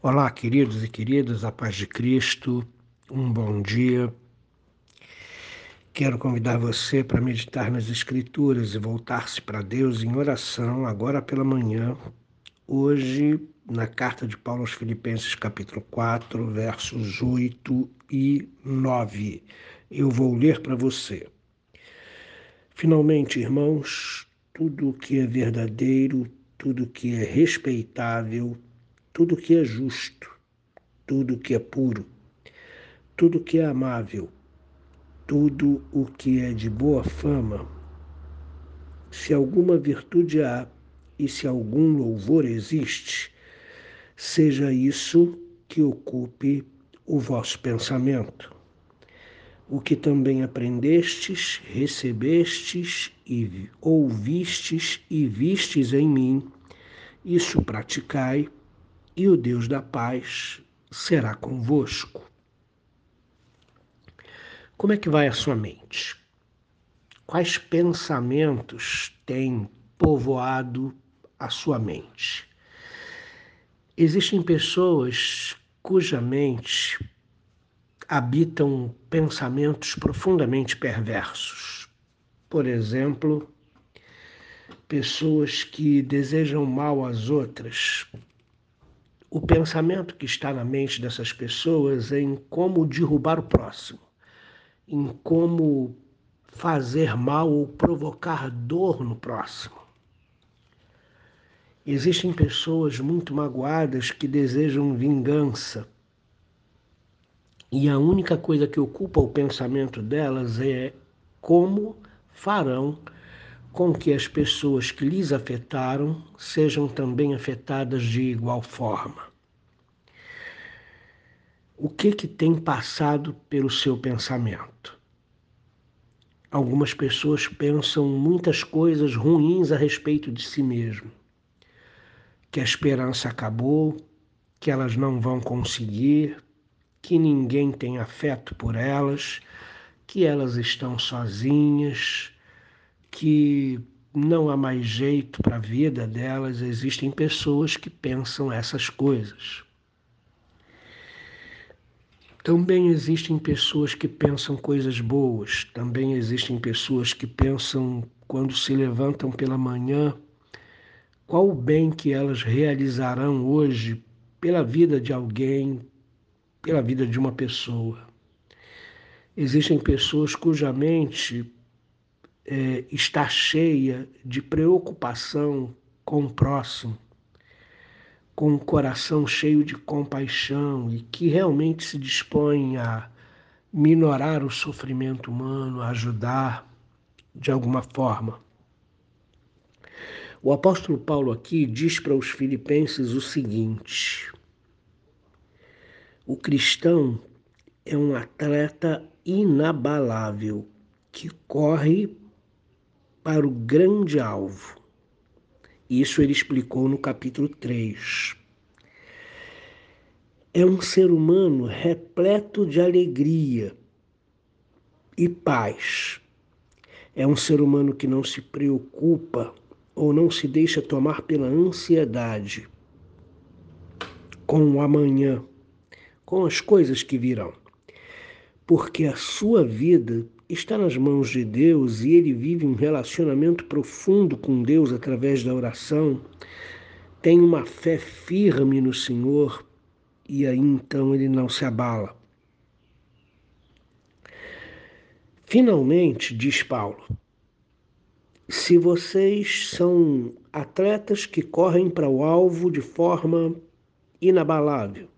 Olá, queridos e queridas, a paz de Cristo, um bom dia. Quero convidar você para meditar nas Escrituras e voltar-se para Deus em oração agora pela manhã, hoje, na carta de Paulo aos Filipenses, capítulo 4, versos 8 e 9. Eu vou ler para você. Finalmente, irmãos, tudo o que é verdadeiro, tudo o que é respeitável, tudo que é justo, tudo que é puro, tudo que é amável, tudo o que é de boa fama, se alguma virtude há e se algum louvor existe, seja isso que ocupe o vosso pensamento. O que também aprendestes, recebestes e ouvistes e vistes em mim, isso praticai e o Deus da paz será convosco. Como é que vai a sua mente? Quais pensamentos têm povoado a sua mente? Existem pessoas cuja mente habitam pensamentos profundamente perversos. Por exemplo, pessoas que desejam mal às outras, o pensamento que está na mente dessas pessoas é em como derrubar o próximo, em como fazer mal ou provocar dor no próximo. Existem pessoas muito magoadas que desejam vingança. E a única coisa que ocupa o pensamento delas é como farão com que as pessoas que lhes afetaram sejam também afetadas de igual forma. O que que tem passado pelo seu pensamento? Algumas pessoas pensam muitas coisas ruins a respeito de si mesmo. Que a esperança acabou, que elas não vão conseguir, que ninguém tem afeto por elas, que elas estão sozinhas, que não há mais jeito para a vida delas, existem pessoas que pensam essas coisas. Também existem pessoas que pensam coisas boas, também existem pessoas que pensam, quando se levantam pela manhã, qual o bem que elas realizarão hoje pela vida de alguém, pela vida de uma pessoa. Existem pessoas cuja mente é, está cheia de preocupação com o próximo, com o coração cheio de compaixão e que realmente se dispõe a minorar o sofrimento humano, a ajudar de alguma forma. O apóstolo Paulo aqui diz para os filipenses o seguinte: o cristão é um atleta inabalável que corre para o grande alvo. Isso ele explicou no capítulo 3. É um ser humano repleto de alegria e paz. É um ser humano que não se preocupa ou não se deixa tomar pela ansiedade com o amanhã, com as coisas que virão. Porque a sua vida está nas mãos de Deus e ele vive um relacionamento profundo com Deus através da oração, tem uma fé firme no Senhor e aí então ele não se abala. Finalmente, diz Paulo, se vocês são atletas que correm para o alvo de forma inabalável,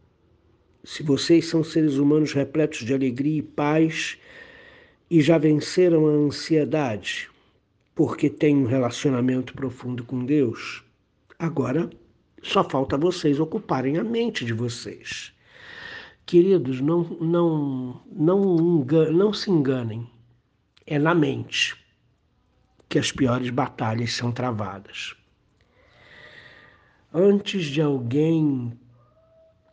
se vocês são seres humanos repletos de alegria e paz, e já venceram a ansiedade porque têm um relacionamento profundo com Deus, agora só falta vocês ocuparem a mente de vocês. Queridos, não, não, não, não se enganem. É na mente que as piores batalhas são travadas. Antes de alguém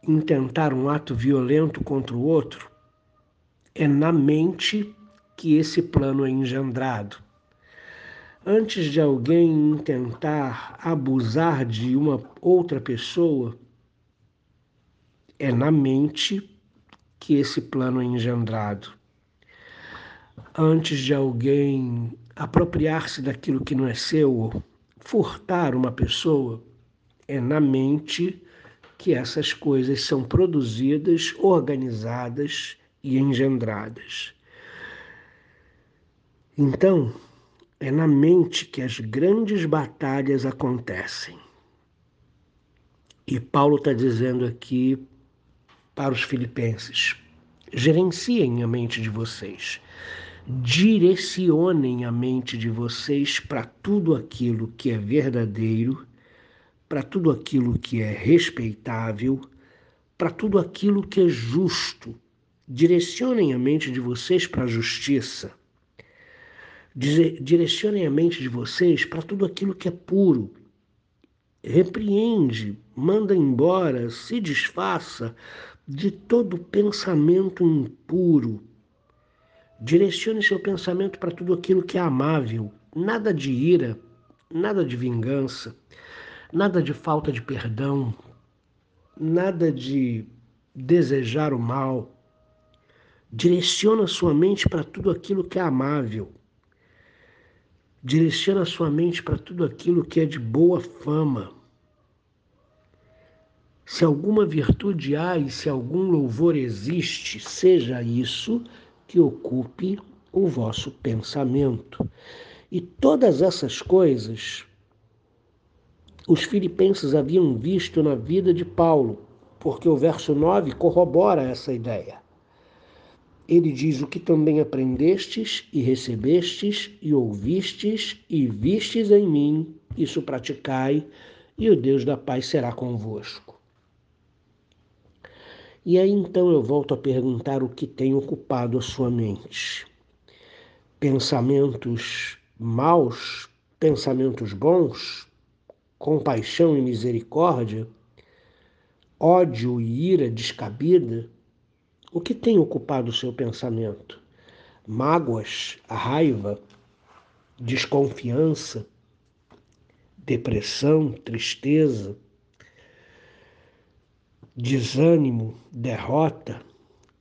intentar um ato violento contra o outro, é na mente que esse plano é engendrado. Antes de alguém tentar abusar de uma outra pessoa, é na mente que esse plano é engendrado. Antes de alguém apropriar-se daquilo que não é seu, furtar uma pessoa, é na mente que essas coisas são produzidas, organizadas e engendradas. Então, é na mente que as grandes batalhas acontecem. E Paulo está dizendo aqui para os filipenses: gerenciem a mente de vocês, direcionem a mente de vocês para tudo aquilo que é verdadeiro, para tudo aquilo que é respeitável, para tudo aquilo que é justo. Direcionem a mente de vocês para a justiça. Direcionem a mente de vocês para tudo aquilo que é puro. Repreende, manda embora, se desfaça de todo pensamento impuro. Direcione seu pensamento para tudo aquilo que é amável, nada de ira, nada de vingança, nada de falta de perdão, nada de desejar o mal. Direciona sua mente para tudo aquilo que é amável. Direciona sua mente para tudo aquilo que é de boa fama. Se alguma virtude há e se algum louvor existe, seja isso que ocupe o vosso pensamento. E todas essas coisas os filipenses haviam visto na vida de Paulo, porque o verso 9 corrobora essa ideia. Ele diz: O que também aprendestes e recebestes e ouvistes e vistes em mim, isso praticai, e o Deus da paz será convosco. E aí então eu volto a perguntar o que tem ocupado a sua mente. Pensamentos maus, pensamentos bons, compaixão e misericórdia, ódio e ira descabida, o que tem ocupado o seu pensamento? Mágoas, raiva, desconfiança, depressão, tristeza, desânimo, derrota,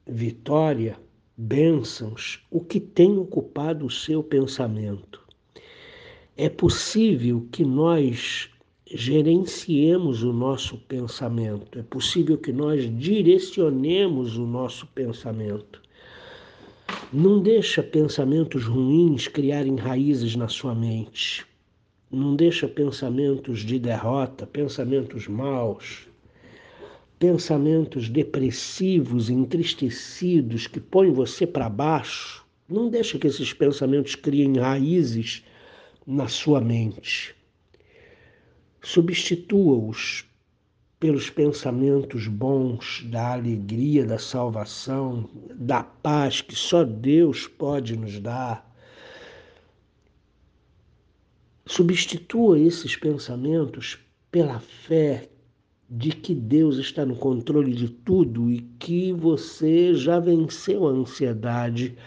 vitória, bênçãos, o que tem ocupado o seu pensamento? É possível que nós gerenciemos o nosso pensamento, é possível que nós direcionemos o nosso pensamento. Não deixa pensamentos ruins criarem raízes na sua mente. Não deixa pensamentos de derrota, pensamentos maus, pensamentos depressivos, entristecidos que põem você para baixo. Não deixa que esses pensamentos criem raízes na sua mente. Substitua-os pelos pensamentos bons da alegria da salvação, da paz que só Deus pode nos dar. Substitua esses pensamentos pela fé de que Deus está no controle de tudo e que você já venceu a ansiedade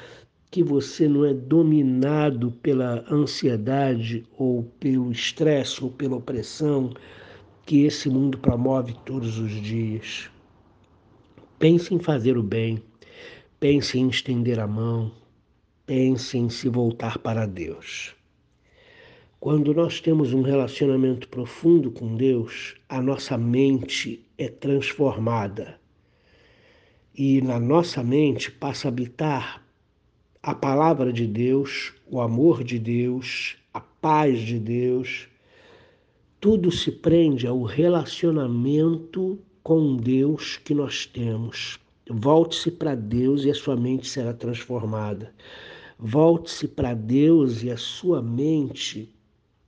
que você não é dominado pela ansiedade ou pelo estresse ou pela opressão que esse mundo promove todos os dias. Pense em fazer o bem, pense em estender a mão, pense em se voltar para Deus. Quando nós temos um relacionamento profundo com Deus, a nossa mente é transformada. E na nossa mente passa a habitar a palavra de Deus, o amor de Deus, a paz de Deus, tudo se prende ao relacionamento com Deus que nós temos. Volte-se para Deus e a sua mente será transformada. Volte-se para Deus e a sua mente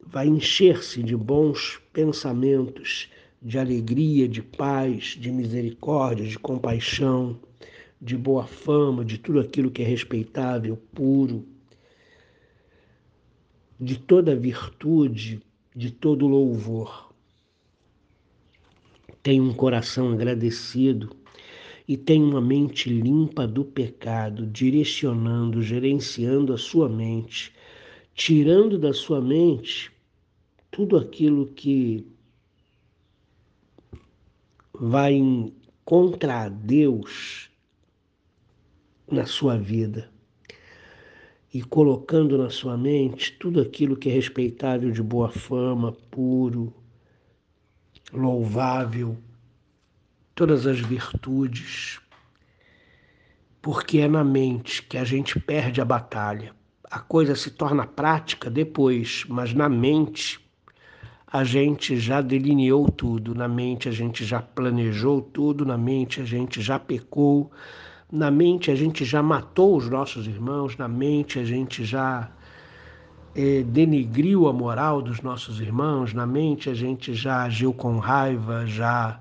vai encher-se de bons pensamentos, de alegria, de paz, de misericórdia, de compaixão de boa fama, de tudo aquilo que é respeitável, puro, de toda virtude, de todo louvor. Tem um coração agradecido e tem uma mente limpa do pecado, direcionando, gerenciando a sua mente, tirando da sua mente tudo aquilo que vai contra Deus na sua vida e colocando na sua mente tudo aquilo que é respeitável de boa fama, puro, louvável, todas as virtudes, porque é na mente que a gente perde a batalha. A coisa se torna prática depois, mas na mente a gente já delineou tudo, na mente a gente já planejou tudo, na mente a gente já pecou, na mente a gente já matou os nossos irmãos, na mente a gente já é, denegriu a moral dos nossos irmãos, na mente a gente já agiu com raiva, já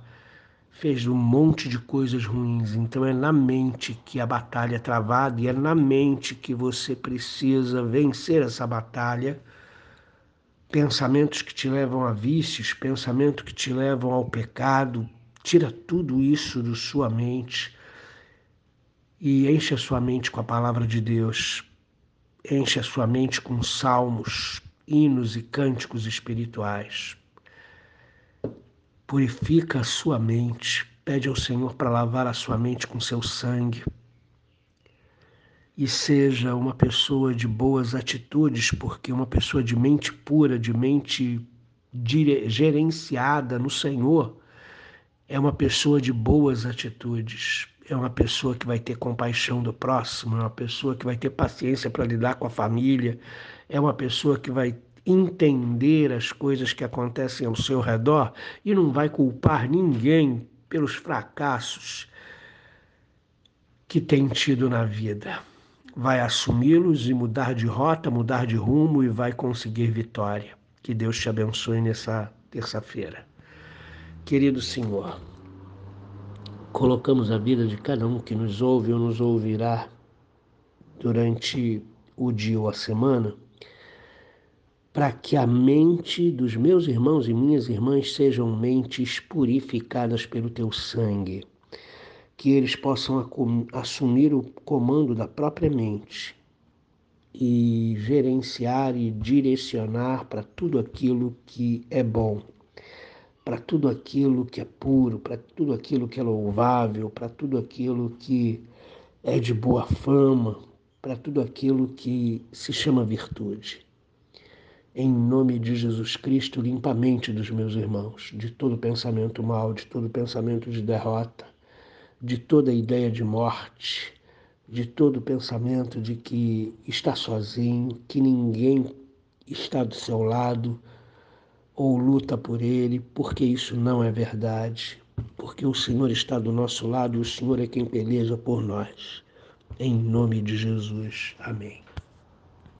fez um monte de coisas ruins. Então é na mente que a batalha é travada e é na mente que você precisa vencer essa batalha. Pensamentos que te levam a vícios, pensamentos que te levam ao pecado, tira tudo isso da sua mente e enche a sua mente com a palavra de Deus, enche a sua mente com salmos, hinos e cânticos espirituais. Purifica a sua mente, pede ao Senhor para lavar a sua mente com seu sangue. E seja uma pessoa de boas atitudes, porque uma pessoa de mente pura, de mente gerenciada no Senhor, é uma pessoa de boas atitudes é uma pessoa que vai ter compaixão do próximo, é uma pessoa que vai ter paciência para lidar com a família, é uma pessoa que vai entender as coisas que acontecem ao seu redor e não vai culpar ninguém pelos fracassos que tem tido na vida. Vai assumi-los e mudar de rota, mudar de rumo e vai conseguir vitória. Que Deus te abençoe nessa terça-feira. Querido Senhor, colocamos a vida de cada um que nos ouve ou nos ouvirá durante o dia ou a semana, para que a mente dos meus irmãos e minhas irmãs sejam mentes purificadas pelo teu sangue, que eles possam assumir o comando da própria mente e gerenciar e direcionar para tudo aquilo que é bom para tudo aquilo que é puro, para tudo aquilo que é louvável, para tudo aquilo que é de boa fama, para tudo aquilo que se chama virtude. Em nome de Jesus Cristo, limpa a mente dos meus irmãos, de todo pensamento mal, de todo pensamento de derrota, de toda ideia de morte, de todo pensamento de que está sozinho, que ninguém está do seu lado, ou luta por ele, porque isso não é verdade. Porque o Senhor está do nosso lado e o Senhor é quem peleja por nós. Em nome de Jesus. Amém.